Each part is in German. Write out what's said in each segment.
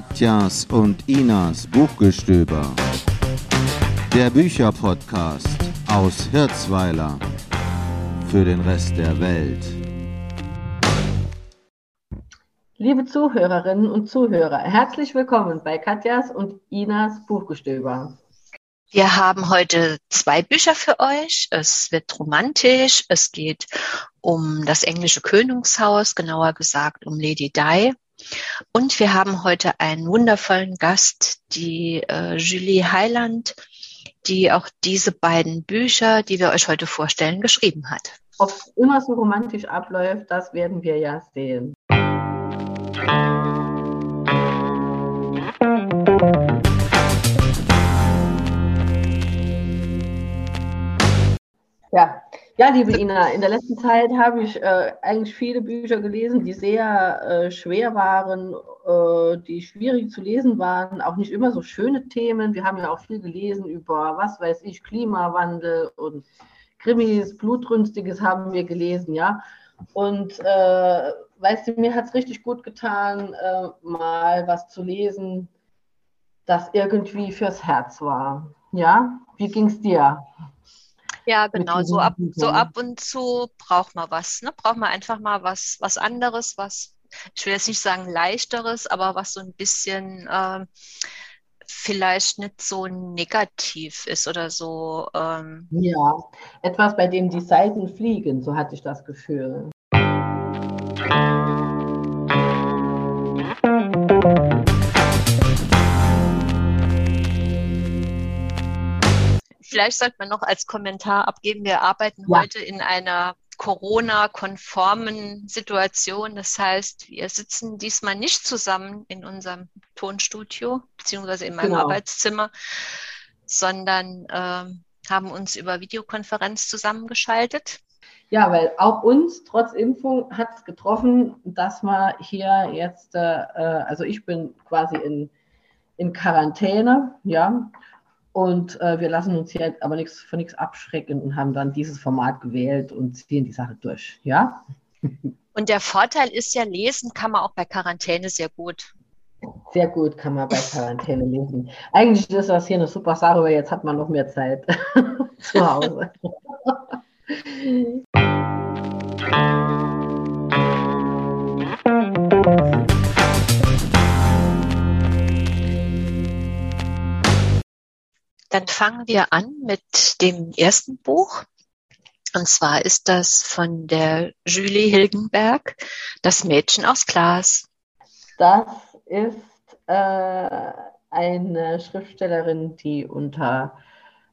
Katjas und Inas Buchgestöber. Der Bücherpodcast aus Hirzweiler für den Rest der Welt. Liebe Zuhörerinnen und Zuhörer, herzlich willkommen bei Katjas und Inas Buchgestöber. Wir haben heute zwei Bücher für euch. Es wird romantisch. Es geht um das englische Königshaus, genauer gesagt um Lady Di. Und wir haben heute einen wundervollen Gast, die äh, Julie Heiland, die auch diese beiden Bücher, die wir euch heute vorstellen, geschrieben hat. Ob es immer so romantisch abläuft, das werden wir ja sehen. Ja, ja, liebe Ina, in der letzten Zeit habe ich äh, eigentlich viele Bücher gelesen, die sehr äh, schwer waren, äh, die schwierig zu lesen waren, auch nicht immer so schöne Themen. Wir haben ja auch viel gelesen über, was weiß ich, Klimawandel und Krimis, Blutrünstiges haben wir gelesen, ja. Und äh, weißt du, mir hat es richtig gut getan, äh, mal was zu lesen, das irgendwie fürs Herz war. Ja, wie ging es dir? Ja, genau. So ab, so ab und zu braucht man was. Ne? Braucht man einfach mal was, was anderes, was, ich will jetzt nicht sagen leichteres, aber was so ein bisschen äh, vielleicht nicht so negativ ist oder so. Ähm. Ja, etwas, bei dem die Seiten fliegen, so hatte ich das Gefühl. Vielleicht sollte man noch als Kommentar abgeben, wir arbeiten ja. heute in einer Corona-konformen Situation. Das heißt, wir sitzen diesmal nicht zusammen in unserem Tonstudio beziehungsweise in meinem genau. Arbeitszimmer, sondern äh, haben uns über Videokonferenz zusammengeschaltet. Ja, weil auch uns trotz Impfung hat es getroffen, dass wir hier jetzt, äh, äh, also ich bin quasi in, in Quarantäne, ja, und äh, wir lassen uns hier aber nichts von nichts abschrecken und haben dann dieses Format gewählt und ziehen die Sache durch. Ja? Und der Vorteil ist ja, lesen kann man auch bei Quarantäne sehr gut. Sehr gut kann man bei Quarantäne lesen. Eigentlich ist das hier eine super Sache, weil jetzt hat man noch mehr Zeit zu Hause. Dann fangen wir an mit dem ersten Buch. Und zwar ist das von der Julie Hilgenberg, Das Mädchen aus Glas. Das ist äh, eine Schriftstellerin, die unter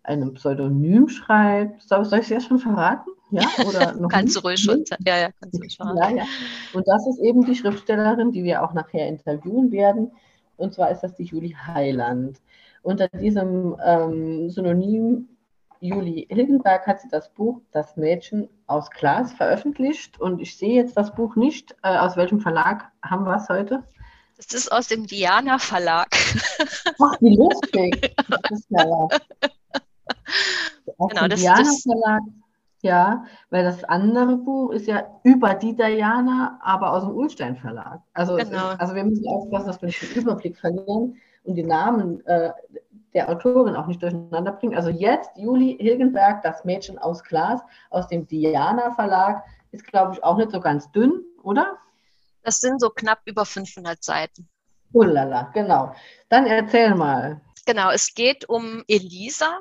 einem Pseudonym schreibt. Soll, soll ich es jetzt schon verraten? Ja, oder noch kannst du ruhig schon ja, ja, kannst du ruhig verraten. Ja, ja. Und das ist eben die Schriftstellerin, die wir auch nachher interviewen werden. Und zwar ist das die Julie Heiland. Unter diesem ähm, Synonym Julie Hilgenberg hat sie das Buch Das Mädchen aus Glas veröffentlicht. Und ich sehe jetzt das Buch nicht. Äh, aus welchem Verlag haben wir es heute? Das ist aus dem Diana Verlag. Ach, wie lustig. Das ist ja. Aus genau, dem das, Diana das, Verlag. Ja, weil das andere Buch ist ja über die Diana, aber aus dem Ulstein Verlag. Also, genau. also wir müssen aufpassen, dass wir nicht den Überblick verlieren und die Namen äh, der Autorin auch nicht durcheinander bringen. Also jetzt Juli Hilgenberg, das Mädchen aus Glas aus dem Diana Verlag, ist glaube ich auch nicht so ganz dünn, oder? Das sind so knapp über 500 Seiten. Ullala, genau. Dann erzähl mal. Genau, es geht um Elisa.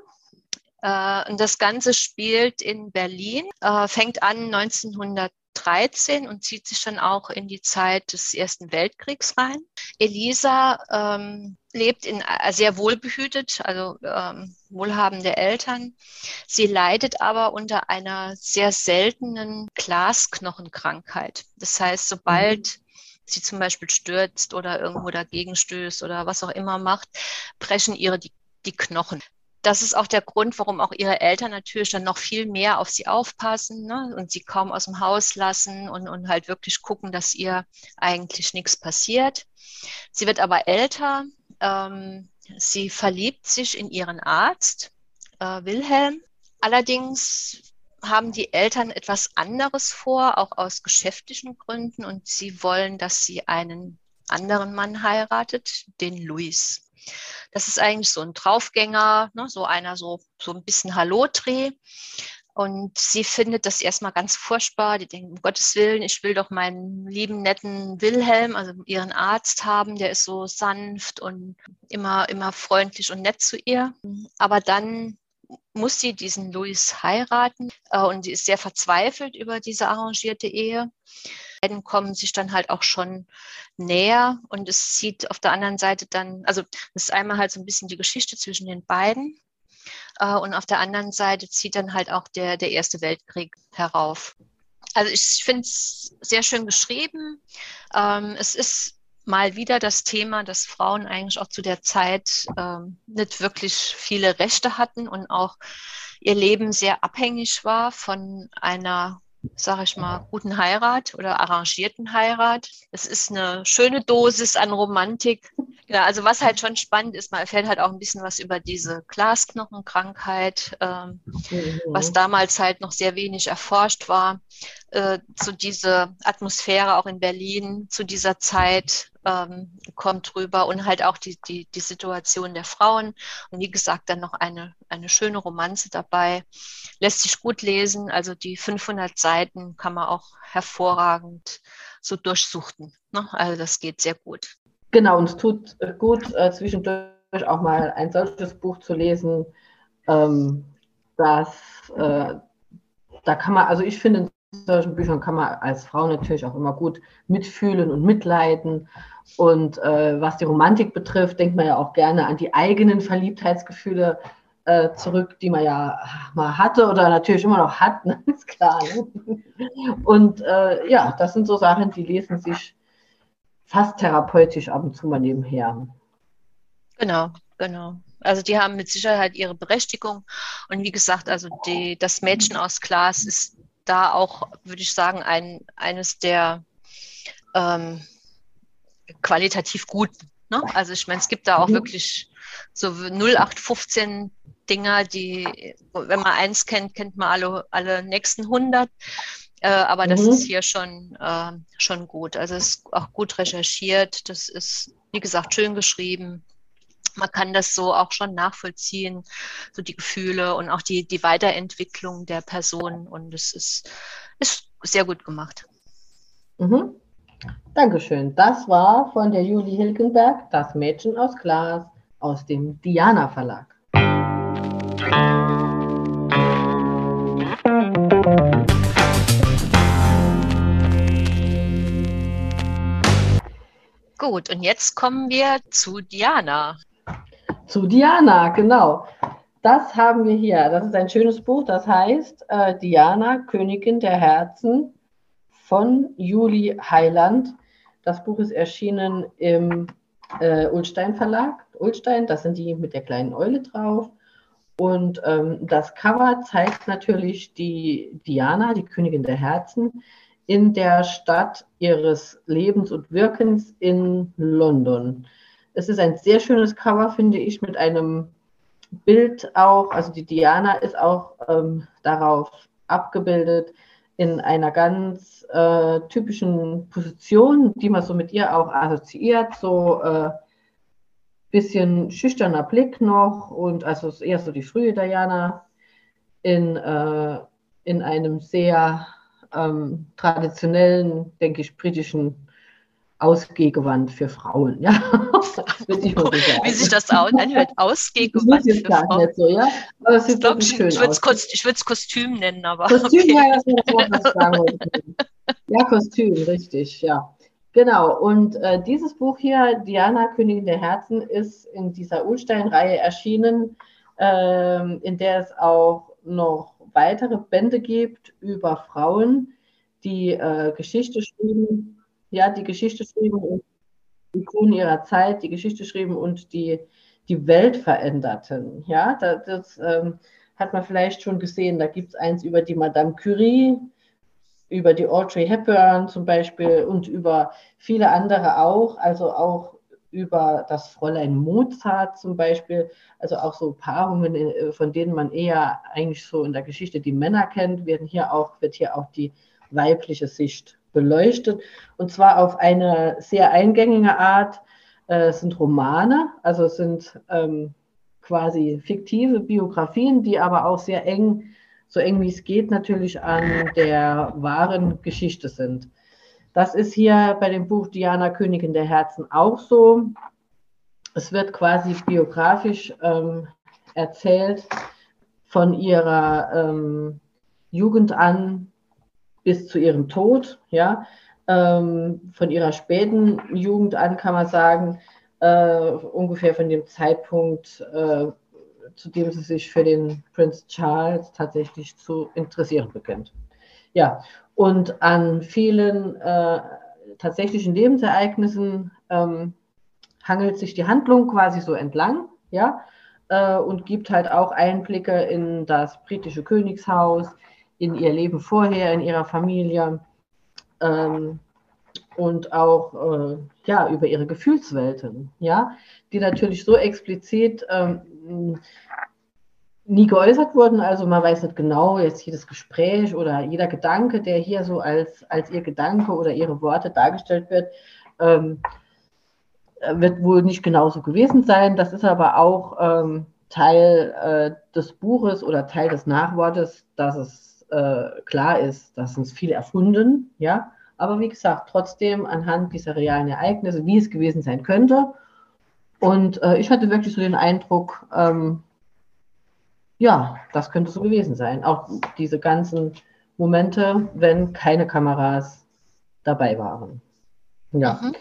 Äh, und das Ganze spielt in Berlin, äh, fängt an 1900 13 und zieht sich dann auch in die Zeit des Ersten Weltkriegs rein. Elisa ähm, lebt in sehr wohlbehütet, also ähm, wohlhabende Eltern. Sie leidet aber unter einer sehr seltenen Glasknochenkrankheit. Das heißt, sobald mhm. sie zum Beispiel stürzt oder irgendwo dagegen stößt oder was auch immer macht, brechen ihre die, die Knochen das ist auch der Grund, warum auch ihre Eltern natürlich dann noch viel mehr auf sie aufpassen ne? und sie kaum aus dem Haus lassen und, und halt wirklich gucken, dass ihr eigentlich nichts passiert. Sie wird aber älter. Ähm, sie verliebt sich in ihren Arzt, äh, Wilhelm. Allerdings haben die Eltern etwas anderes vor, auch aus geschäftlichen Gründen, und sie wollen, dass sie einen anderen Mann heiratet, den Luis. Das ist eigentlich so ein Draufgänger, ne, so einer so, so ein bisschen Hallo-Dreh. Und sie findet das erstmal ganz furchtbar. Die denkt, um Gottes Willen, ich will doch meinen lieben, netten Wilhelm, also ihren Arzt haben, der ist so sanft und immer, immer freundlich und nett zu ihr. Aber dann muss sie diesen Louis heiraten äh, und sie ist sehr verzweifelt über diese arrangierte Ehe. Beiden kommen sich dann halt auch schon näher und es sieht auf der anderen Seite dann, also das ist einmal halt so ein bisschen die Geschichte zwischen den beiden äh, und auf der anderen Seite zieht dann halt auch der, der Erste Weltkrieg herauf. Also ich finde es sehr schön geschrieben. Ähm, es ist mal wieder das Thema, dass Frauen eigentlich auch zu der Zeit ähm, nicht wirklich viele Rechte hatten und auch ihr Leben sehr abhängig war von einer, sage ich mal, guten Heirat oder arrangierten Heirat. Es ist eine schöne Dosis an Romantik. Ja, also was halt schon spannend ist, man erfährt halt auch ein bisschen was über diese Glasknochenkrankheit, ähm, mhm. was damals halt noch sehr wenig erforscht war, äh, zu dieser Atmosphäre auch in Berlin zu dieser Zeit ähm, kommt rüber und halt auch die, die, die Situation der Frauen. Und wie gesagt, dann noch eine, eine schöne Romanze dabei. Lässt sich gut lesen, also die 500 Seiten kann man auch hervorragend so durchsuchten. Ne? Also das geht sehr gut. Genau, und es tut gut, äh, zwischendurch auch mal ein solches Buch zu lesen, ähm, das, äh, da kann man, also ich finde, in solchen Büchern kann man als Frau natürlich auch immer gut mitfühlen und mitleiden. Und äh, was die Romantik betrifft, denkt man ja auch gerne an die eigenen Verliebtheitsgefühle äh, zurück, die man ja mal hatte oder natürlich immer noch hat, ne? ist klar. Ne? Und äh, ja, das sind so Sachen, die lesen sich fast therapeutisch ab und zu mal nebenher. Genau, genau. Also die haben mit Sicherheit ihre Berechtigung. Und wie gesagt, also die, das Mädchen aus Glas ist da auch, würde ich sagen, ein, eines der ähm, qualitativ guten. Ne? Also ich meine, es gibt da auch mhm. wirklich so 0815 Dinger, die, wenn man eins kennt, kennt man alle, alle nächsten 100. Äh, aber das mhm. ist hier schon, äh, schon gut. Also es ist auch gut recherchiert. Das ist, wie gesagt, schön geschrieben. Man kann das so auch schon nachvollziehen, so die Gefühle und auch die, die Weiterentwicklung der Person. Und es ist, ist sehr gut gemacht. Mhm. Dankeschön. Das war von der Julie Hilkenberg, das Mädchen aus Glas, aus dem Diana Verlag. Gut, und jetzt kommen wir zu Diana. Zu Diana, genau. Das haben wir hier. Das ist ein schönes Buch, das heißt äh, Diana, Königin der Herzen von Juli Heiland. Das Buch ist erschienen im äh, Ulstein Verlag. Ulstein, das sind die mit der kleinen Eule drauf. Und ähm, das Cover zeigt natürlich die Diana, die Königin der Herzen, in der Stadt ihres Lebens und Wirkens in London. Es ist ein sehr schönes Cover, finde ich, mit einem Bild auch. Also die Diana ist auch ähm, darauf abgebildet in einer ganz äh, typischen Position, die man so mit ihr auch assoziiert, so äh, bisschen schüchterner Blick noch und also eher so die frühe Diana in, äh, in einem sehr ähm, traditionellen, denke ich, britischen Ausgehgewand für Frauen. Ja? Wie sich das anhört, Ausgehgewand für Frauen. Nicht so, ja? aber es sieht ich, ich würde es Kostüm nennen, aber. Kostüm, okay. ja, das was sagen Ja, Kostüm, richtig, ja. Genau, und äh, dieses Buch hier, Diana, Königin der Herzen, ist in dieser Ulstein-Reihe erschienen, äh, in der es auch noch weitere Bände gibt über Frauen, die äh, Geschichte schrieben, ja, die Geschichte schrieben und die Ikonen ihrer Zeit, die Geschichte schrieben und die, die Welt veränderten. Ja, das, das ähm, hat man vielleicht schon gesehen. Da gibt es eins über die Madame Curie, über die Audrey Hepburn zum Beispiel und über viele andere auch, also auch über das Fräulein Mozart zum Beispiel, also auch so Paarungen, äh, von denen man eher eigentlich so in der Geschichte die Männer kennt, werden hier auch, wird hier auch die weibliche Sicht beleuchtet und zwar auf eine sehr eingängige Art. Äh, es sind Romane, also sind ähm, quasi fiktive Biografien, die aber auch sehr eng, so eng wie es geht, natürlich an der wahren Geschichte sind. Das ist hier bei dem Buch Diana Königin der Herzen auch so. Es wird quasi biografisch ähm, erzählt von ihrer ähm, Jugend an bis zu ihrem Tod, ja, ähm, von ihrer späten Jugend an kann man sagen, äh, ungefähr von dem Zeitpunkt, äh, zu dem sie sich für den Prinz Charles tatsächlich zu interessieren beginnt. Ja, und an vielen äh, tatsächlichen Lebensereignissen ähm, hangelt sich die Handlung quasi so entlang, ja, äh, und gibt halt auch Einblicke in das britische Königshaus, in ihr Leben vorher, in ihrer Familie ähm, und auch äh, ja, über ihre Gefühlswelten, ja, die natürlich so explizit ähm, nie geäußert wurden. Also man weiß nicht genau, jetzt jedes Gespräch oder jeder Gedanke, der hier so als, als ihr Gedanke oder ihre Worte dargestellt wird, ähm, wird wohl nicht genauso gewesen sein. Das ist aber auch ähm, Teil äh, des Buches oder Teil des Nachwortes, dass es äh, klar ist, dass uns viel erfunden, ja. Aber wie gesagt, trotzdem anhand dieser realen Ereignisse, wie es gewesen sein könnte. Und äh, ich hatte wirklich so den Eindruck, ähm, ja, das könnte so gewesen sein. Auch diese ganzen Momente, wenn keine Kameras dabei waren. Ja. Mhm.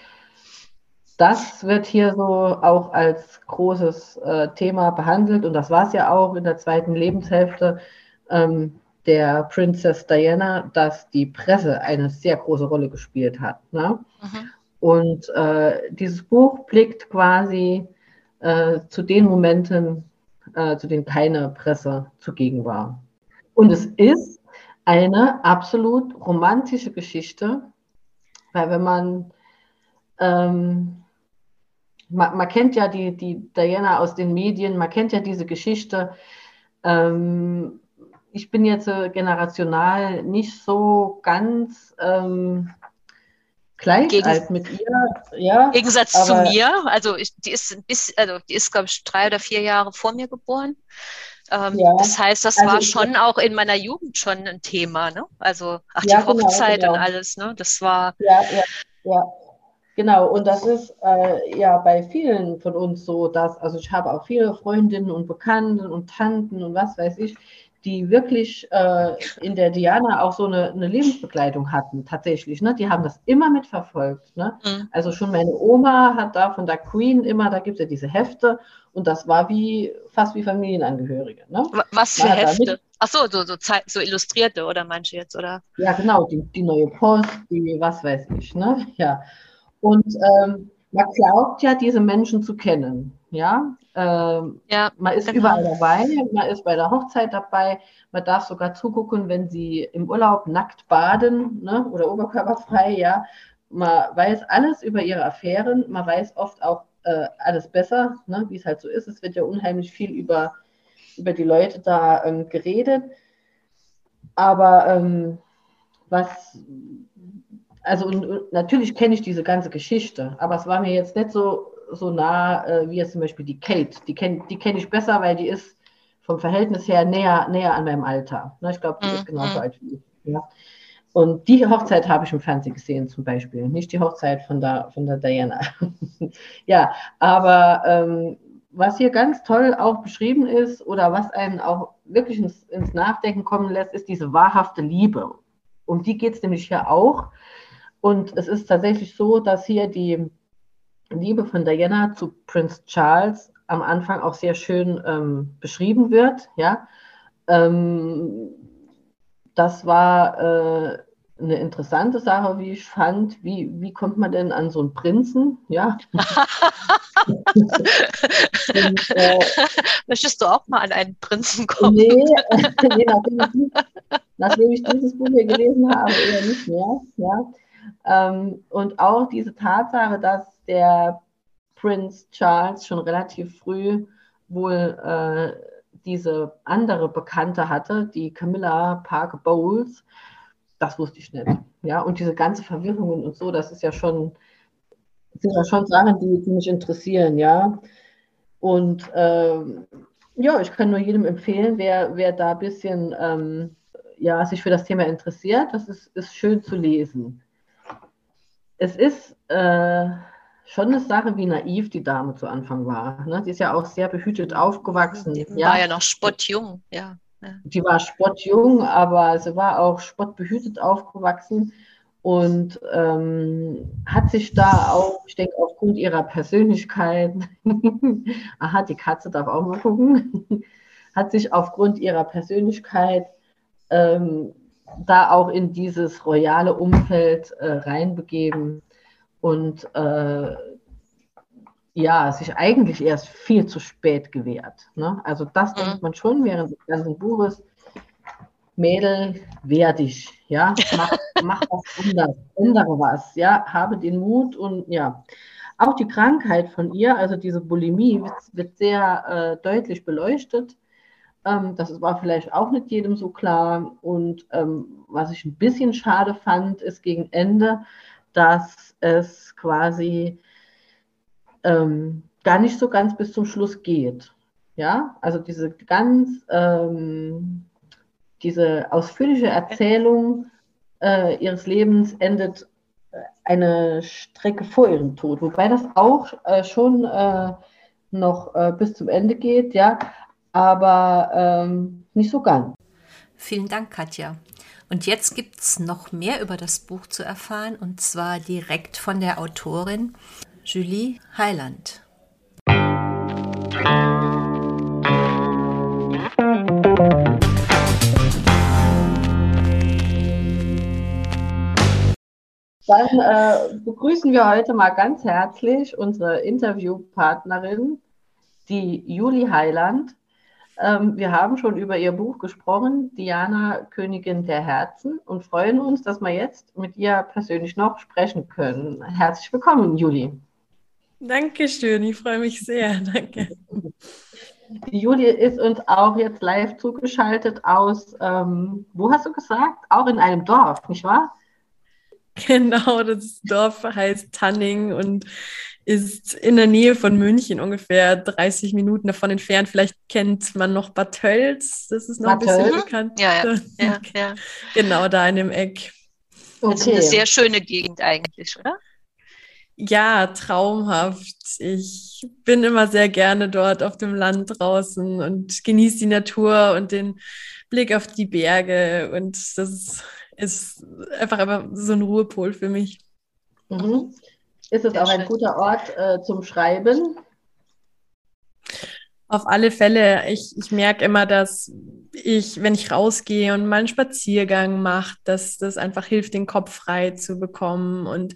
Das wird hier so auch als großes äh, Thema behandelt und das war es ja auch in der zweiten Lebenshälfte ähm, der Princess Diana, dass die Presse eine sehr große Rolle gespielt hat. Ne? Mhm. Und äh, dieses Buch blickt quasi äh, zu den Momenten, äh, zu denen keine Presse zugegen war. Und es ist eine absolut romantische Geschichte, weil wenn man ähm, man, man, kennt ja die, die Diana aus den Medien, man kennt ja diese Geschichte. Ähm, ich bin jetzt äh, generational nicht so ganz ähm, gleich Gegen, alt mit ihr. Ja, Im Gegensatz zu mir, also ich, die ist bis, also die ist, glaube ich, drei oder vier Jahre vor mir geboren. Ähm, ja, das heißt, das also war schon auch in meiner Jugend schon ein Thema, ne? Also ach, die ja, genau, Hochzeit genau, genau. und alles, ne? Das war. Ja, ja, ja. Genau, und das ist äh, ja bei vielen von uns so, dass, also ich habe auch viele Freundinnen und Bekannten und Tanten und was weiß ich, die wirklich äh, in der Diana auch so eine, eine, Lebensbegleitung hatten, tatsächlich. Ne? Die haben das immer mitverfolgt. Ne? Mhm. Also schon meine Oma hat da von der Queen immer, da gibt es ja diese Hefte und das war wie fast wie Familienangehörige. Ne? Was für Hefte? Ach so, so, so, so, illustrierte oder manche jetzt, oder? Ja, genau, die, die neue Post, die was weiß ich, ne? Ja. Und ähm, man glaubt ja, diese Menschen zu kennen. Ja, ähm, ja man ist genau. überall dabei, man ist bei der Hochzeit dabei, man darf sogar zugucken, wenn sie im Urlaub nackt baden ne, oder oberkörperfrei. Ja, man weiß alles über ihre Affären, man weiß oft auch äh, alles besser, ne, wie es halt so ist. Es wird ja unheimlich viel über, über die Leute da ähm, geredet. Aber ähm, was also und, und natürlich kenne ich diese ganze Geschichte, aber es war mir jetzt nicht so, so nah äh, wie jetzt zum Beispiel die Kate. Die kenne die kenn ich besser, weil die ist vom Verhältnis her näher, näher an meinem Alter. Ne, ich glaube, die mhm. ist genauso alt wie ich. Ja. Und die Hochzeit habe ich im Fernsehen gesehen zum Beispiel, nicht die Hochzeit von der, von der Diana. ja, aber ähm, was hier ganz toll auch beschrieben ist oder was einen auch wirklich ins, ins Nachdenken kommen lässt, ist diese wahrhafte Liebe. Um die geht es nämlich hier auch. Und es ist tatsächlich so, dass hier die Liebe von Diana zu Prinz Charles am Anfang auch sehr schön ähm, beschrieben wird. Ja? Ähm, das war äh, eine interessante Sache, wie ich fand. Wie, wie kommt man denn an so einen Prinzen? Ja. Und, äh, Möchtest du auch mal an einen Prinzen kommen? Nee, nee nachdem, ich, nachdem ich dieses Buch hier gelesen habe, eher nicht mehr. Ja. Ähm, und auch diese Tatsache, dass der Prinz Charles schon relativ früh wohl äh, diese andere Bekannte hatte, die Camilla Parker Bowles, das wusste ich nicht. Ja, und diese ganze Verwirrungen und so, das ist ja schon, sind ja schon Sachen, die, die mich interessieren, ja. Und ähm, ja, ich kann nur jedem empfehlen, wer, wer da ein bisschen ähm, ja, sich für das Thema interessiert, das ist, ist schön zu lesen. Es ist äh, schon eine Sache, wie naiv die Dame zu Anfang war. Ne? Die ist ja auch sehr behütet aufgewachsen. Die ja. war ja noch spottjung, ja. Die war spottjung, aber sie war auch spottbehütet aufgewachsen und ähm, hat sich da auch, ich denke, aufgrund ihrer Persönlichkeit, aha, die Katze darf auch mal gucken, hat sich aufgrund ihrer Persönlichkeit ähm, da auch in dieses royale Umfeld äh, reinbegeben und äh, ja, sich eigentlich erst viel zu spät gewehrt. Ne? Also das mhm. denkt man schon während des ganzen Buches. Mädel, wehr dich, ja, mach, mach was anders, ändere was, ja, habe den Mut und ja. Auch die Krankheit von ihr, also diese Bulimie, wird, wird sehr äh, deutlich beleuchtet. Ähm, das war vielleicht auch nicht jedem so klar. Und ähm, was ich ein bisschen schade fand, ist gegen Ende, dass es quasi ähm, gar nicht so ganz bis zum Schluss geht. Ja, also diese ganz, ähm, diese ausführliche Erzählung äh, ihres Lebens endet äh, eine Strecke vor ihrem Tod, wobei das auch äh, schon äh, noch äh, bis zum Ende geht, ja, aber ähm, nicht so ganz. Vielen Dank, Katja. Und jetzt gibt es noch mehr über das Buch zu erfahren, und zwar direkt von der Autorin Julie Heiland. Dann äh, begrüßen wir heute mal ganz herzlich unsere Interviewpartnerin, die Julie Heiland. Ähm, wir haben schon über ihr Buch gesprochen, Diana, Königin der Herzen, und freuen uns, dass wir jetzt mit ihr persönlich noch sprechen können. Herzlich willkommen, Juli. Dankeschön, ich freue mich sehr. Danke. Die Julie ist uns auch jetzt live zugeschaltet aus, ähm, wo hast du gesagt? Auch in einem Dorf, nicht wahr? Genau, das Dorf heißt Tanning und ist in der Nähe von München, ungefähr 30 Minuten davon entfernt. Vielleicht kennt man noch Bad Tölz, das ist noch Bad ein bisschen bekannt. Ja, ja, ja, ja, Genau, da in dem Eck. Okay. Das ist eine sehr schöne Gegend eigentlich, oder? Ja, traumhaft. Ich bin immer sehr gerne dort auf dem Land draußen und genieße die Natur und den Blick auf die Berge. Und das ist einfach, einfach so ein Ruhepol für mich. Mhm. Ist es auch ein guter Ort äh, zum Schreiben? Auf alle Fälle. Ich, ich merke immer, dass ich, wenn ich rausgehe und mal einen Spaziergang mache, dass das einfach hilft, den Kopf frei zu bekommen. Und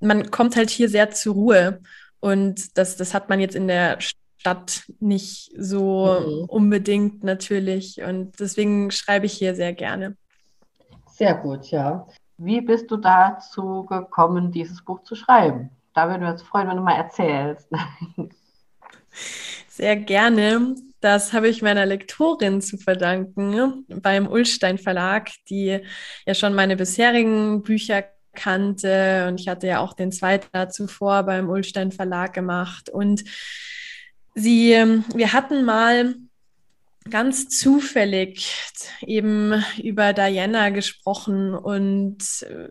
man kommt halt hier sehr zur Ruhe. Und das, das hat man jetzt in der Stadt nicht so mhm. unbedingt natürlich. Und deswegen schreibe ich hier sehr gerne. Sehr gut, ja. Wie bist du dazu gekommen, dieses Buch zu schreiben? Da würden wir uns freuen, wenn du mal erzählst. Sehr gerne. Das habe ich meiner Lektorin zu verdanken beim Ullstein Verlag, die ja schon meine bisherigen Bücher kannte und ich hatte ja auch den zweiten zuvor beim Ullstein Verlag gemacht und sie, wir hatten mal ganz zufällig eben über Diana gesprochen und äh,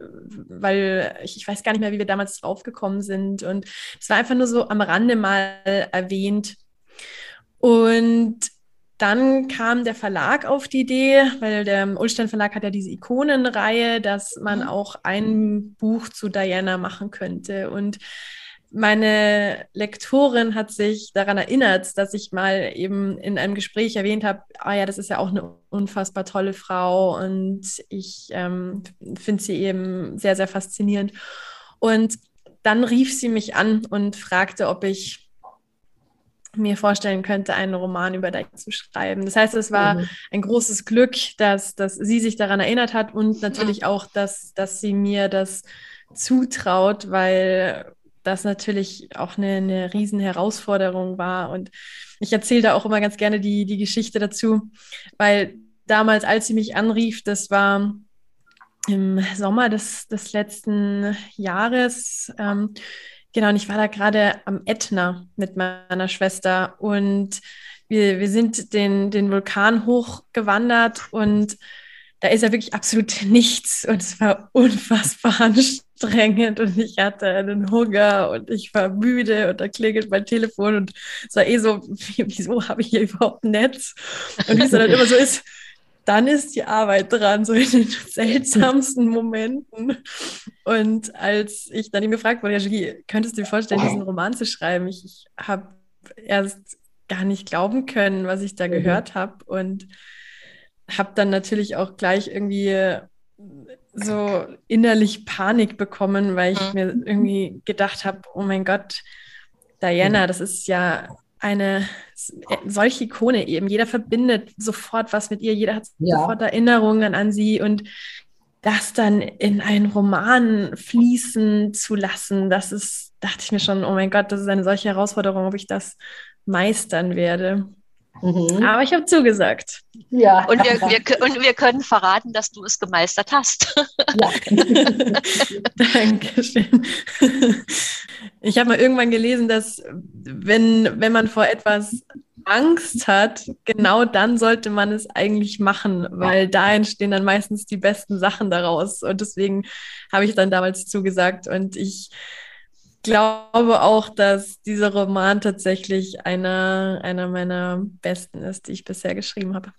weil ich, ich weiß gar nicht mehr, wie wir damals draufgekommen sind und es war einfach nur so am Rande mal erwähnt. Und dann kam der Verlag auf die Idee, weil der Ulstein Verlag hat ja diese Ikonenreihe, dass man mhm. auch ein Buch zu Diana machen könnte. Und meine Lektorin hat sich daran erinnert, dass ich mal eben in einem Gespräch erwähnt habe, ah ja, das ist ja auch eine unfassbar tolle Frau und ich ähm, finde sie eben sehr, sehr faszinierend. Und dann rief sie mich an und fragte, ob ich mir vorstellen könnte, einen Roman über dich zu schreiben. Das heißt, es war mhm. ein großes Glück, dass, dass sie sich daran erinnert hat und natürlich mhm. auch, dass, dass sie mir das zutraut, weil das natürlich auch eine, eine riesen Herausforderung war. Und ich erzähle da auch immer ganz gerne die, die Geschichte dazu, weil damals, als sie mich anrief, das war im Sommer des, des letzten Jahres. Ähm, genau, und ich war da gerade am Ätna mit meiner Schwester und wir, wir sind den, den Vulkan hochgewandert und da ist ja wirklich absolut nichts und es war unfassbar anstrengend und ich hatte einen Hunger und ich war müde und da klingelt mein Telefon und es war eh so, wieso habe ich hier überhaupt Netz? Und wie es dann immer so ist, dann ist die Arbeit dran, so in den seltsamsten Momenten. Und als ich dann ihm gefragt wurde, ja, Julie, könntest du dir vorstellen, diesen Roman zu schreiben? Ich, ich habe erst gar nicht glauben können, was ich da mhm. gehört habe und habe dann natürlich auch gleich irgendwie so innerlich Panik bekommen, weil ich mhm. mir irgendwie gedacht habe, oh mein Gott, Diana, mhm. das ist ja eine solche Ikone eben. Jeder verbindet sofort was mit ihr, jeder hat ja. sofort Erinnerungen an sie und das dann in einen Roman fließen zu lassen, das ist, dachte ich mir schon, oh mein Gott, das ist eine solche Herausforderung, ob ich das meistern werde. Mhm. Aber ich habe zugesagt. Ja. Und wir, wir, und wir können verraten, dass du es gemeistert hast. Ja. Dankeschön. Ich habe mal irgendwann gelesen, dass wenn, wenn man vor etwas Angst hat, genau dann sollte man es eigentlich machen, weil da entstehen dann meistens die besten Sachen daraus. Und deswegen habe ich dann damals zugesagt und ich glaube auch, dass dieser Roman tatsächlich einer, einer meiner besten ist, die ich bisher geschrieben habe.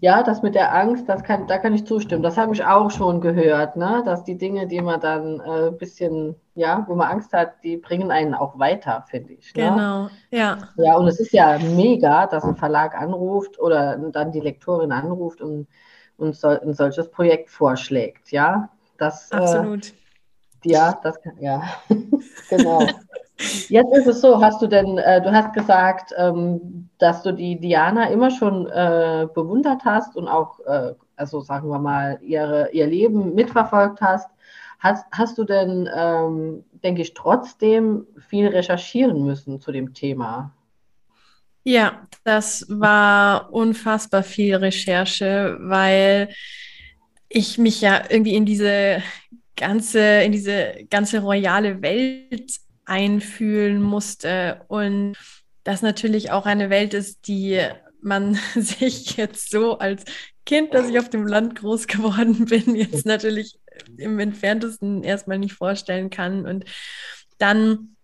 Ja, das mit der Angst, das kann, da kann ich zustimmen. Das habe ich auch schon gehört, ne? dass die Dinge, die man dann ein äh, bisschen, ja, wo man Angst hat, die bringen einen auch weiter, finde ich. Ne? Genau, ja. Ja, und es ist ja mega, dass ein Verlag anruft oder dann die Lektorin anruft und, und so, ein solches Projekt vorschlägt, ja. Das, äh, Absolut. Äh, ja, das kann, ja, genau. Jetzt ist es so, hast du denn, äh, du hast gesagt, ähm, dass du die Diana immer schon äh, bewundert hast und auch, äh, also sagen wir mal, ihre, ihr Leben mitverfolgt hast. Hast, hast du denn, ähm, denke ich, trotzdem viel recherchieren müssen zu dem Thema? Ja, das war unfassbar viel Recherche, weil ich mich ja irgendwie in diese ganze, in diese ganze royale Welt einfühlen musste. Und das natürlich auch eine Welt ist, die man sich jetzt so als Kind, dass ich auf dem Land groß geworden bin, jetzt natürlich im entferntesten erstmal nicht vorstellen kann. Und dann,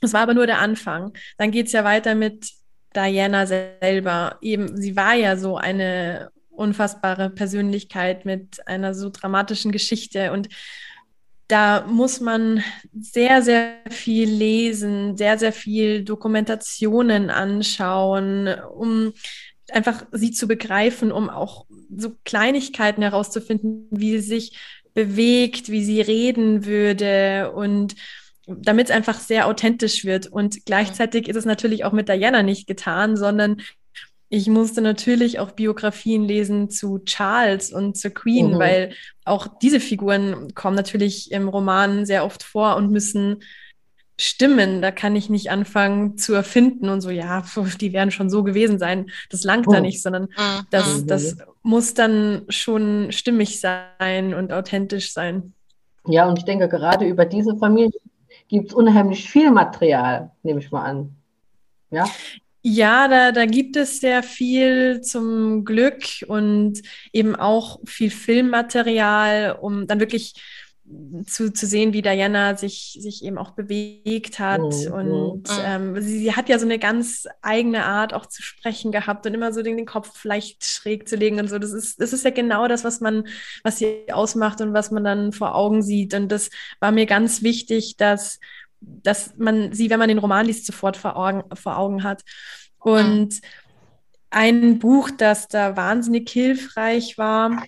es war aber nur der Anfang. Dann geht es ja weiter mit Diana selber. Eben, sie war ja so eine unfassbare Persönlichkeit mit einer so dramatischen Geschichte und da muss man sehr, sehr viel lesen, sehr, sehr viel Dokumentationen anschauen, um einfach sie zu begreifen, um auch so Kleinigkeiten herauszufinden, wie sie sich bewegt, wie sie reden würde und damit es einfach sehr authentisch wird. Und gleichzeitig ist es natürlich auch mit Diana nicht getan, sondern ich musste natürlich auch Biografien lesen zu Charles und zur Queen, mhm. weil auch diese Figuren kommen natürlich im Roman sehr oft vor und müssen stimmen. Da kann ich nicht anfangen zu erfinden und so, ja, die werden schon so gewesen sein. Das langt oh. da nicht, sondern mhm. das, mhm. das muss dann schon stimmig sein und authentisch sein. Ja, und ich denke, gerade über diese Familie gibt es unheimlich viel Material, nehme ich mal an. Ja? Ja, da, da gibt es sehr viel zum Glück und eben auch viel Filmmaterial, um dann wirklich zu, zu sehen, wie Diana sich, sich eben auch bewegt hat. Mhm. Und ähm, sie, sie, hat ja so eine ganz eigene Art auch zu sprechen gehabt und immer so den, den Kopf leicht schräg zu legen und so. Das ist, das ist ja genau das, was man, was sie ausmacht und was man dann vor Augen sieht. Und das war mir ganz wichtig, dass dass man sie, wenn man den Roman liest, sofort vor Augen, vor Augen hat. Und ein Buch, das da wahnsinnig hilfreich war,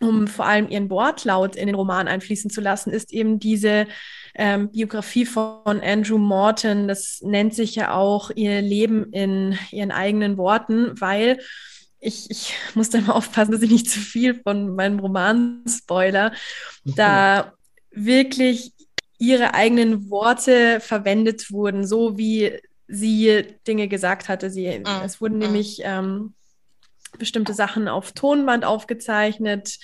um vor allem ihren Wortlaut in den Roman einfließen zu lassen, ist eben diese ähm, Biografie von Andrew Morton. Das nennt sich ja auch ihr Leben in ihren eigenen Worten, weil ich, ich muss da immer aufpassen, dass ich nicht zu viel von meinem Roman spoiler, da wirklich ihre eigenen Worte verwendet wurden, so wie sie Dinge gesagt hatte. Sie, mhm. Es wurden mhm. nämlich ähm, bestimmte Sachen auf Tonband aufgezeichnet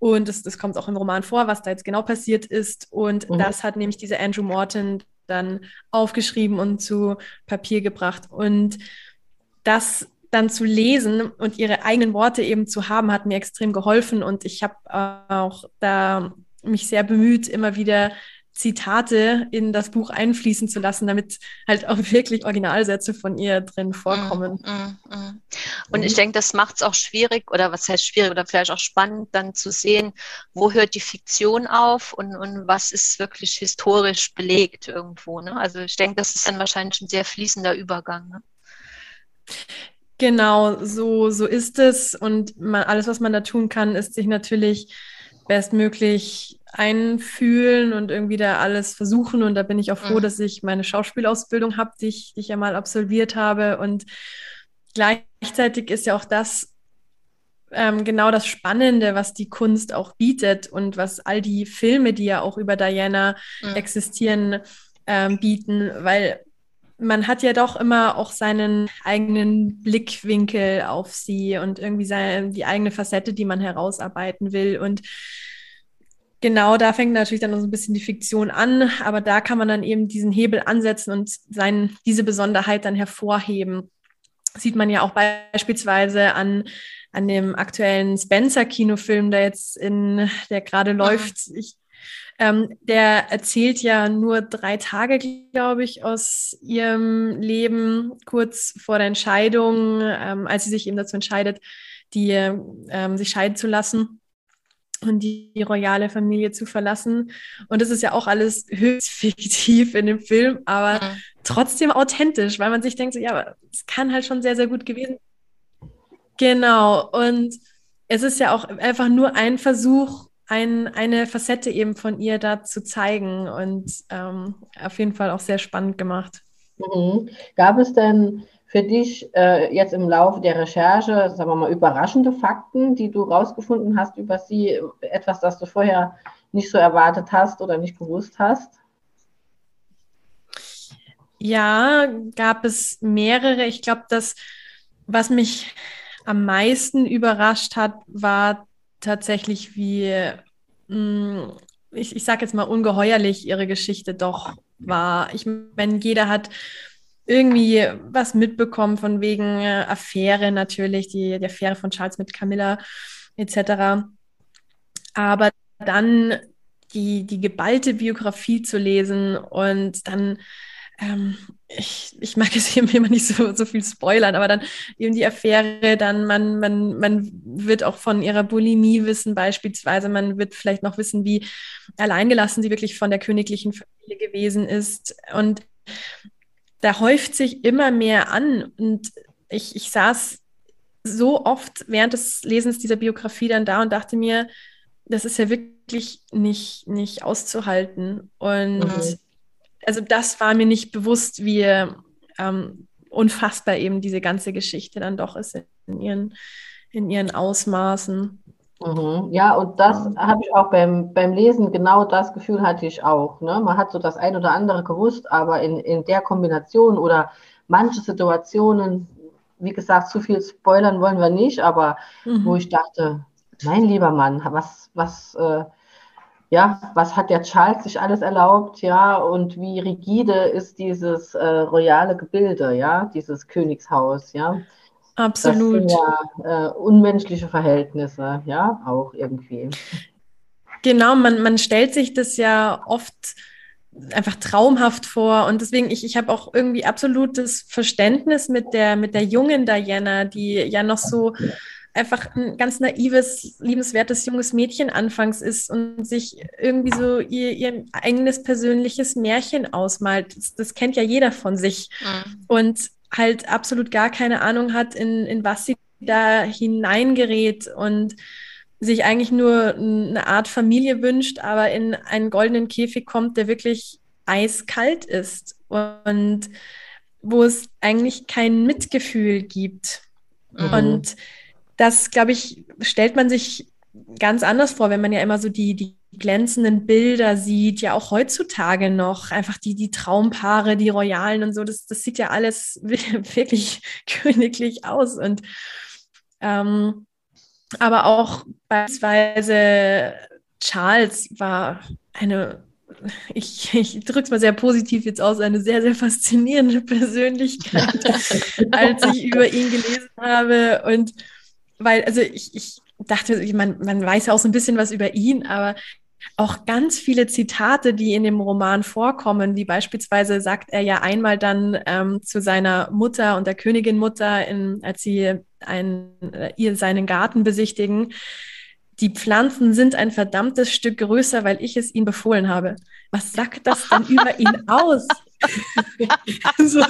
Und das, das kommt auch im Roman vor, was da jetzt genau passiert ist. Und mhm. das hat nämlich dieser Andrew Morton dann aufgeschrieben und zu Papier gebracht. Und das dann zu lesen und ihre eigenen Worte eben zu haben, hat mir extrem geholfen. Und ich habe auch da mich sehr bemüht, immer wieder Zitate in das Buch einfließen zu lassen, damit halt auch wirklich Originalsätze von ihr drin vorkommen. Mm, mm, mm. Und ich denke, das macht es auch schwierig oder was heißt schwierig oder vielleicht auch spannend, dann zu sehen, wo hört die Fiktion auf und, und was ist wirklich historisch belegt irgendwo. Ne? Also ich denke, das ist dann wahrscheinlich ein sehr fließender Übergang. Ne? Genau, so, so ist es. Und man, alles, was man da tun kann, ist sich natürlich bestmöglich einfühlen und irgendwie da alles versuchen. Und da bin ich auch froh, mhm. dass ich meine Schauspielausbildung habe, die ich, die ich ja mal absolviert habe. Und gleichzeitig ist ja auch das ähm, genau das Spannende, was die Kunst auch bietet und was all die Filme, die ja auch über Diana mhm. existieren, ähm, bieten, weil man hat ja doch immer auch seinen eigenen Blickwinkel auf sie und irgendwie seine, die eigene Facette, die man herausarbeiten will. Und genau da fängt natürlich dann so ein bisschen die Fiktion an, aber da kann man dann eben diesen Hebel ansetzen und sein, diese Besonderheit dann hervorheben. sieht man ja auch beispielsweise an, an dem aktuellen Spencer-Kinofilm, der jetzt in, der gerade läuft. Ich ähm, der erzählt ja nur drei Tage, glaube ich, aus ihrem Leben kurz vor der Entscheidung, ähm, als sie sich eben dazu entscheidet, die, ähm, sich scheiden zu lassen und die, die, royale Familie zu verlassen. Und das ist ja auch alles höchst fiktiv in dem Film, aber mhm. trotzdem authentisch, weil man sich denkt, so, ja, es kann halt schon sehr, sehr gut gewesen. Genau. Und es ist ja auch einfach nur ein Versuch, ein, eine Facette eben von ihr da zu zeigen und ähm, auf jeden Fall auch sehr spannend gemacht. Mhm. Gab es denn für dich äh, jetzt im Laufe der Recherche, sagen wir mal, überraschende Fakten, die du rausgefunden hast über sie, etwas, das du vorher nicht so erwartet hast oder nicht gewusst hast? Ja, gab es mehrere. Ich glaube, das, was mich am meisten überrascht hat, war tatsächlich, wie, mh, mm, ich, ich sage jetzt mal, ungeheuerlich ihre Geschichte doch war. Ich meine, jeder hat irgendwie was mitbekommen von wegen äh, Affäre natürlich, die, die Affäre von Charles mit Camilla etc. Aber dann die, die geballte Biografie zu lesen und dann ähm, ich, ich mag es eben immer nicht so, so viel spoilern, aber dann eben die Affäre, dann man, man, man wird auch von ihrer Bulimie wissen, beispielsweise, man wird vielleicht noch wissen, wie alleingelassen sie wirklich von der königlichen Familie gewesen ist. Und da häuft sich immer mehr an. Und ich, ich saß so oft während des Lesens dieser Biografie dann da und dachte mir, das ist ja wirklich nicht, nicht auszuhalten. Und mhm also das war mir nicht bewusst, wie ähm, unfassbar eben diese ganze Geschichte dann doch ist in ihren, in ihren Ausmaßen. Mhm. Ja, und das habe ich auch beim, beim Lesen, genau das Gefühl hatte ich auch. Ne? Man hat so das ein oder andere gewusst, aber in, in der Kombination oder manche Situationen, wie gesagt, zu viel spoilern wollen wir nicht, aber mhm. wo ich dachte, mein lieber Mann, was, was, äh, ja, was hat der Charles sich alles erlaubt, ja, und wie rigide ist dieses äh, royale Gebilde, ja, dieses Königshaus, ja. Absolut. Das sind ja äh, unmenschliche Verhältnisse, ja, auch irgendwie. Genau, man, man stellt sich das ja oft einfach traumhaft vor und deswegen ich ich habe auch irgendwie absolutes Verständnis mit der mit der jungen Diana, die ja noch so einfach ein ganz naives, liebenswertes junges Mädchen anfangs ist und sich irgendwie so ihr, ihr eigenes persönliches Märchen ausmalt. Das, das kennt ja jeder von sich. Mhm. Und halt absolut gar keine Ahnung hat, in, in was sie da hineingerät und sich eigentlich nur eine Art Familie wünscht, aber in einen goldenen Käfig kommt, der wirklich eiskalt ist und wo es eigentlich kein Mitgefühl gibt. Mhm. Und das, glaube ich, stellt man sich ganz anders vor, wenn man ja immer so die, die glänzenden Bilder sieht, ja auch heutzutage noch, einfach die, die Traumpaare, die Royalen und so, das, das sieht ja alles wirklich königlich aus. Und ähm, aber auch beispielsweise Charles war eine, ich, ich drücke es mal sehr positiv jetzt aus, eine sehr, sehr faszinierende Persönlichkeit, als ich über ihn gelesen habe. Und weil, also ich, ich dachte, man, man weiß ja auch so ein bisschen was über ihn, aber auch ganz viele Zitate, die in dem Roman vorkommen, wie beispielsweise sagt er ja einmal dann ähm, zu seiner Mutter und der Königin Mutter, in, als sie ein, äh, ihr seinen Garten besichtigen, die Pflanzen sind ein verdammtes Stück größer, weil ich es ihnen befohlen habe. Was sagt das denn über ihn aus? also,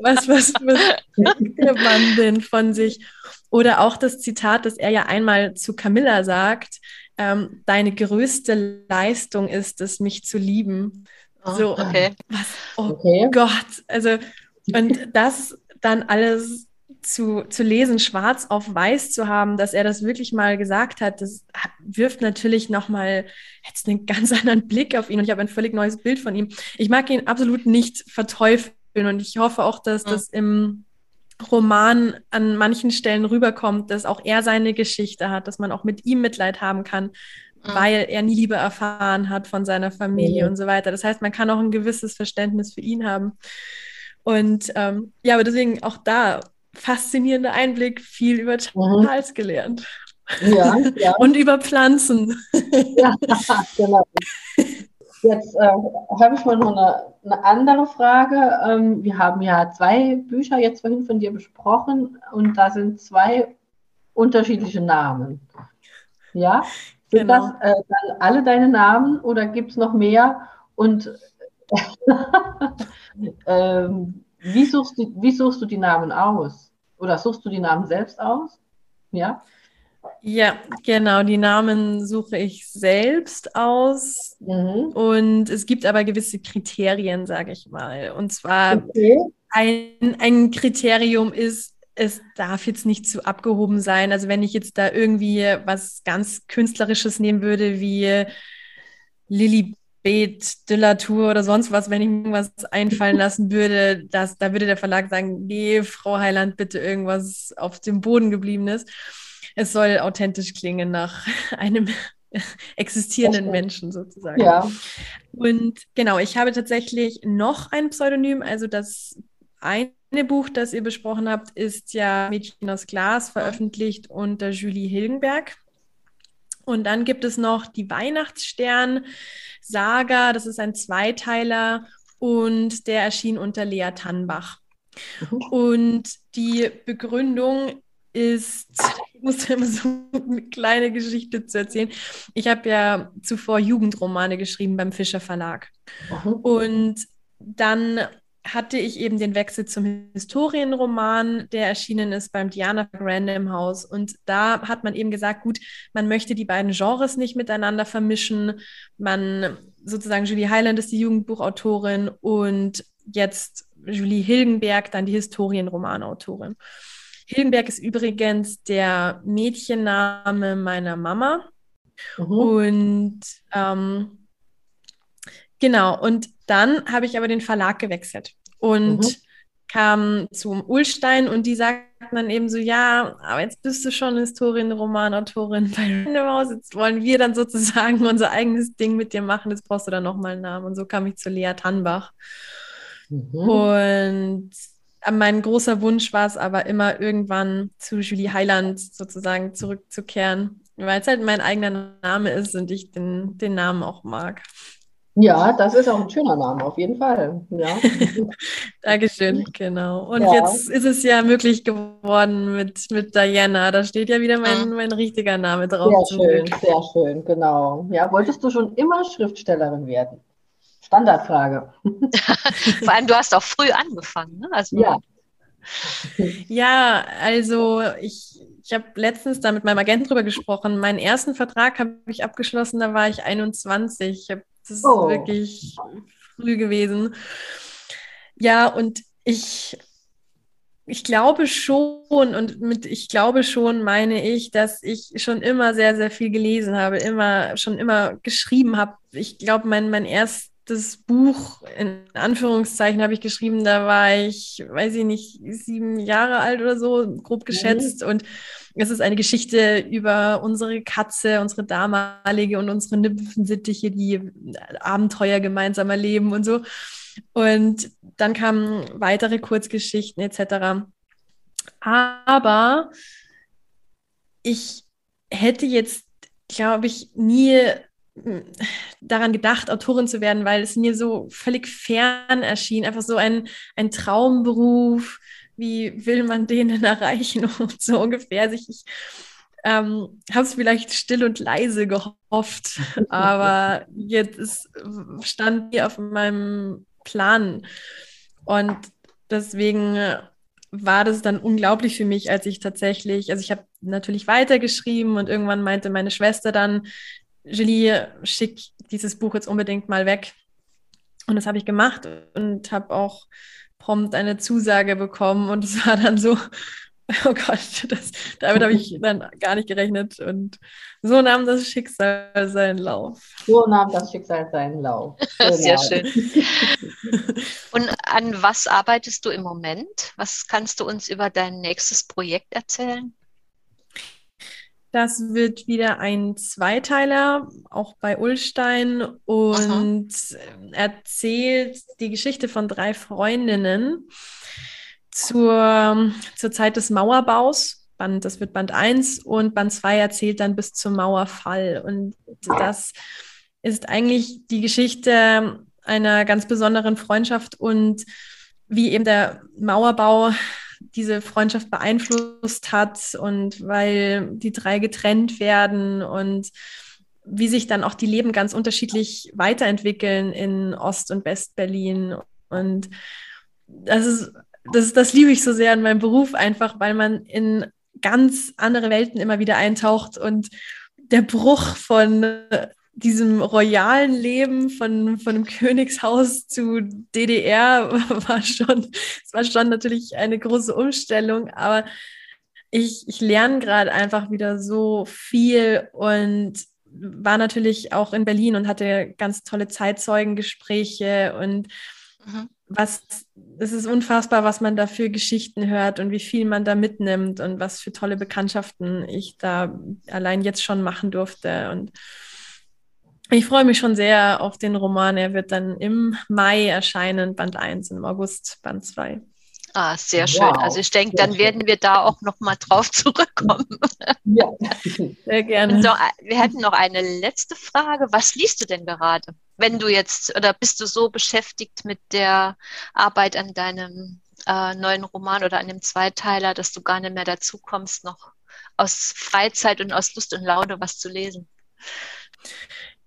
was, was, was denkt der Mann denn von sich? Oder auch das Zitat, das er ja einmal zu Camilla sagt, ähm, deine größte Leistung ist es, mich zu lieben. Oh, so, okay. Was, oh okay. Gott, also, und das dann alles zu, zu lesen, schwarz auf weiß zu haben, dass er das wirklich mal gesagt hat, das wirft natürlich nochmal jetzt einen ganz anderen Blick auf ihn und ich habe ein völlig neues Bild von ihm. Ich mag ihn absolut nicht verteufeln und ich hoffe auch, dass mhm. das im Roman an manchen Stellen rüberkommt, dass auch er seine Geschichte hat, dass man auch mit ihm Mitleid haben kann, mhm. weil er nie Liebe erfahren hat von seiner Familie mhm. und so weiter. Das heißt, man kann auch ein gewisses Verständnis für ihn haben. Und ähm, ja, aber deswegen auch da faszinierender Einblick, viel über Charles mhm. gelernt. Ja, ja. Und über Pflanzen. Ja, genau. Jetzt äh, habe ich mal noch eine, eine andere Frage. Ähm, wir haben ja zwei Bücher jetzt vorhin von dir besprochen und da sind zwei unterschiedliche Namen. Ja? Sind genau. das äh, dann alle deine Namen oder gibt es noch mehr? Und ähm, wie, suchst du, wie suchst du die Namen aus? Oder suchst du die Namen selbst aus? Ja. Ja, genau. Die Namen suche ich selbst aus. Mhm. Und es gibt aber gewisse Kriterien, sage ich mal. Und zwar okay. ein, ein Kriterium ist, es darf jetzt nicht zu abgehoben sein. Also wenn ich jetzt da irgendwie was ganz Künstlerisches nehmen würde, wie Lilly Beet, de la Tour oder sonst was, wenn ich irgendwas einfallen lassen würde, das, da würde der Verlag sagen, nee, Frau Heiland, bitte irgendwas auf dem Boden gebliebenes. Es soll authentisch klingen nach einem existierenden Menschen sozusagen. Ja. Und genau, ich habe tatsächlich noch ein Pseudonym, also das eine Buch, das ihr besprochen habt, ist ja Mädchen aus Glas, veröffentlicht unter Julie Hilgenberg. Und dann gibt es noch die Weihnachtsstern Saga, das ist ein Zweiteiler und der erschien unter Lea Tannbach. Mhm. Und die Begründung ist, ich muss immer so eine kleine Geschichte zu erzählen. Ich habe ja zuvor Jugendromane geschrieben beim Fischer Verlag. Mhm. Und dann hatte ich eben den Wechsel zum Historienroman, der erschienen ist beim Diana Random House. Und da hat man eben gesagt, gut, man möchte die beiden Genres nicht miteinander vermischen. Man, sozusagen, Julie Highland ist die Jugendbuchautorin und jetzt Julie Hilgenberg, dann die Historienromanautorin. Hilgenberg ist übrigens der Mädchenname meiner Mama. Mhm. Und ähm, genau, und dann habe ich aber den Verlag gewechselt und mhm. kam zum Ulstein und die sagten dann eben so, ja, aber jetzt bist du schon Historien, Romanautorin bei Random House, jetzt wollen wir dann sozusagen unser eigenes Ding mit dir machen, jetzt brauchst du dann nochmal einen Namen. Und so kam ich zu Lea Tannbach. Mhm. Und mein großer Wunsch war es aber immer irgendwann zu Julie Heiland sozusagen zurückzukehren, weil es halt mein eigener Name ist und ich den, den Namen auch mag. Ja, das ist auch ein schöner Name, auf jeden Fall. Ja. Dankeschön, genau. Und ja. jetzt ist es ja möglich geworden mit, mit Diana. Da steht ja wieder mein, mein richtiger Name drauf. Sehr schön, sehr schön, genau. Ja, wolltest du schon immer Schriftstellerin werden? Standardfrage. Vor allem, du hast auch früh angefangen, ne? Also, ja. Ja, also ich, ich habe letztens da mit meinem Agenten drüber gesprochen. Meinen ersten Vertrag habe ich abgeschlossen, da war ich 21. Ich habe das ist oh. wirklich früh gewesen. Ja, und ich, ich glaube schon, und mit ich glaube schon meine ich, dass ich schon immer sehr, sehr viel gelesen habe, immer, schon immer geschrieben habe. Ich glaube, mein, mein erst, das Buch, in Anführungszeichen habe ich geschrieben, da war ich, weiß ich nicht, sieben Jahre alt oder so, grob mhm. geschätzt. Mhm. Und es ist eine Geschichte über unsere Katze, unsere damalige und unsere Nymphensittiche, die Abenteuer gemeinsam erleben und so. Und dann kamen weitere Kurzgeschichten etc. Aber ich hätte jetzt, glaube ich, nie daran gedacht, Autorin zu werden, weil es mir so völlig fern erschien. Einfach so ein, ein Traumberuf. Wie will man den denn erreichen? Und so ungefähr. Also ich, ich ähm, habe es vielleicht still und leise gehofft, aber jetzt ist, stand hier auf meinem Plan. Und deswegen war das dann unglaublich für mich, als ich tatsächlich, also ich habe natürlich weitergeschrieben und irgendwann meinte meine Schwester dann, Julie, schick dieses Buch jetzt unbedingt mal weg. Und das habe ich gemacht und habe auch prompt eine Zusage bekommen und es war dann so, oh Gott, das, damit habe ich dann gar nicht gerechnet. Und so nahm das Schicksal seinen Lauf. So nahm das Schicksal seinen Lauf. Genau. Sehr schön. Und an was arbeitest du im Moment? Was kannst du uns über dein nächstes Projekt erzählen? Das wird wieder ein Zweiteiler, auch bei Ulstein, und Aha. erzählt die Geschichte von drei Freundinnen zur, zur Zeit des Mauerbaus. Band, das wird Band 1 und Band 2 erzählt dann bis zum Mauerfall. Und das ist eigentlich die Geschichte einer ganz besonderen Freundschaft und wie eben der Mauerbau diese Freundschaft beeinflusst hat und weil die drei getrennt werden und wie sich dann auch die Leben ganz unterschiedlich weiterentwickeln in Ost- und West-Berlin. Und das ist das, das liebe ich so sehr an meinem Beruf, einfach weil man in ganz andere Welten immer wieder eintaucht und der Bruch von diesem royalen Leben von, von einem Königshaus zu DDR war schon, es war schon natürlich eine große Umstellung, aber ich, ich lerne gerade einfach wieder so viel und war natürlich auch in Berlin und hatte ganz tolle Zeitzeugengespräche und mhm was, es ist unfassbar, was man da für Geschichten hört und wie viel man da mitnimmt und was für tolle Bekanntschaften ich da allein jetzt schon machen durfte. Und ich freue mich schon sehr auf den Roman. Er wird dann im Mai erscheinen, Band 1, im August Band 2. Ah, sehr schön. Wow. Also ich denke, dann werden wir da auch noch mal drauf zurückkommen. Ja, sehr gerne. So, wir hätten noch eine letzte Frage. Was liest du denn gerade? Wenn du jetzt, oder bist du so beschäftigt mit der Arbeit an deinem äh, neuen Roman oder an dem Zweiteiler, dass du gar nicht mehr dazu kommst, noch aus Freizeit und aus Lust und Laune was zu lesen?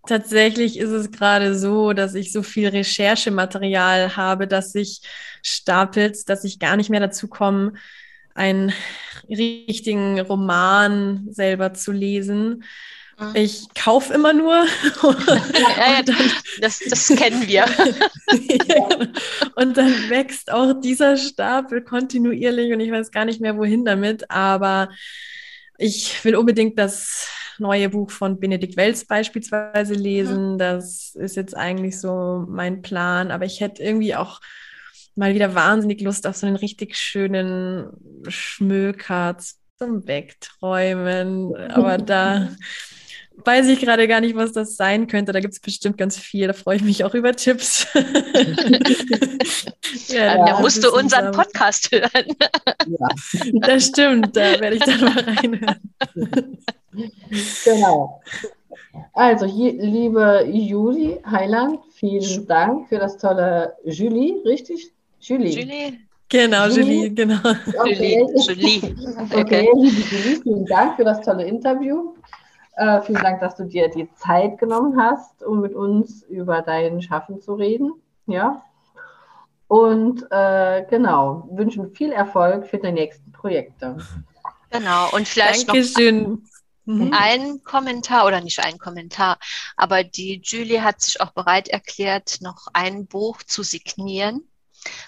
Tatsächlich ist es gerade so, dass ich so viel Recherchematerial habe, dass sich stapelt, dass ich gar nicht mehr dazu komme, einen richtigen Roman selber zu lesen. Mhm. Ich kaufe immer nur. ja, ja, das, das kennen wir. Genau. und dann wächst auch dieser Stapel kontinuierlich und ich weiß gar nicht mehr, wohin damit. Aber ich will unbedingt das neue Buch von Benedikt Welz beispielsweise lesen. Mhm. Das ist jetzt eigentlich so mein Plan. Aber ich hätte irgendwie auch mal wieder wahnsinnig Lust auf so einen richtig schönen Schmöker zum Wegträumen. Aber da weiß ich gerade gar nicht, was das sein könnte. Da gibt es bestimmt ganz viel. Da freue ich mich auch über Tipps. ja, da musst du unseren Podcast hören. ja. Das stimmt, da werde ich dann mal reinhören. genau. Also, hier, liebe Julie Heiland, vielen Dank für das tolle Julie, richtig? Julie. Julie. Genau, Julie, genau. Okay. Julie. Julie. Okay. okay, liebe Julie, vielen Dank für das tolle Interview. Äh, vielen Dank, dass du dir die Zeit genommen hast, um mit uns über dein Schaffen zu reden. Ja. Und äh, genau, wünschen viel Erfolg für deine nächsten Projekte. Genau, und vielleicht Dankeschön. noch mhm. ein Kommentar oder nicht ein Kommentar, aber die Julie hat sich auch bereit erklärt, noch ein Buch zu signieren.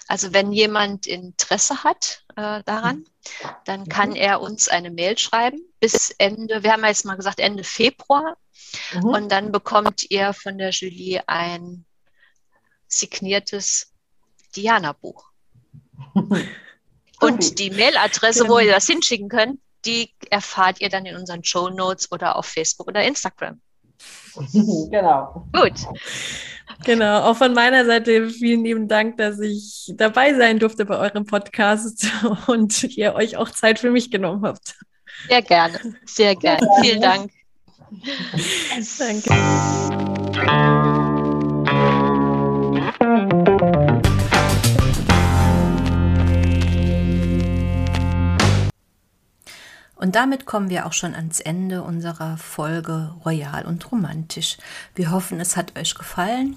Also wenn jemand Interesse hat äh, daran, dann kann mhm. er uns eine Mail schreiben bis Ende, wir haben jetzt mal gesagt Ende Februar. Mhm. Und dann bekommt ihr von der Julie ein signiertes Diana-Buch. Und die Mailadresse, wo ihr das hinschicken könnt, die erfahrt ihr dann in unseren Show Notes oder auf Facebook oder Instagram. genau. Gut. Genau, auch von meiner Seite vielen lieben Dank, dass ich dabei sein durfte bei eurem Podcast und ihr euch auch Zeit für mich genommen habt. Sehr gerne, sehr gerne. Vielen Dank. Danke. Und damit kommen wir auch schon ans Ende unserer Folge Royal und Romantisch. Wir hoffen, es hat euch gefallen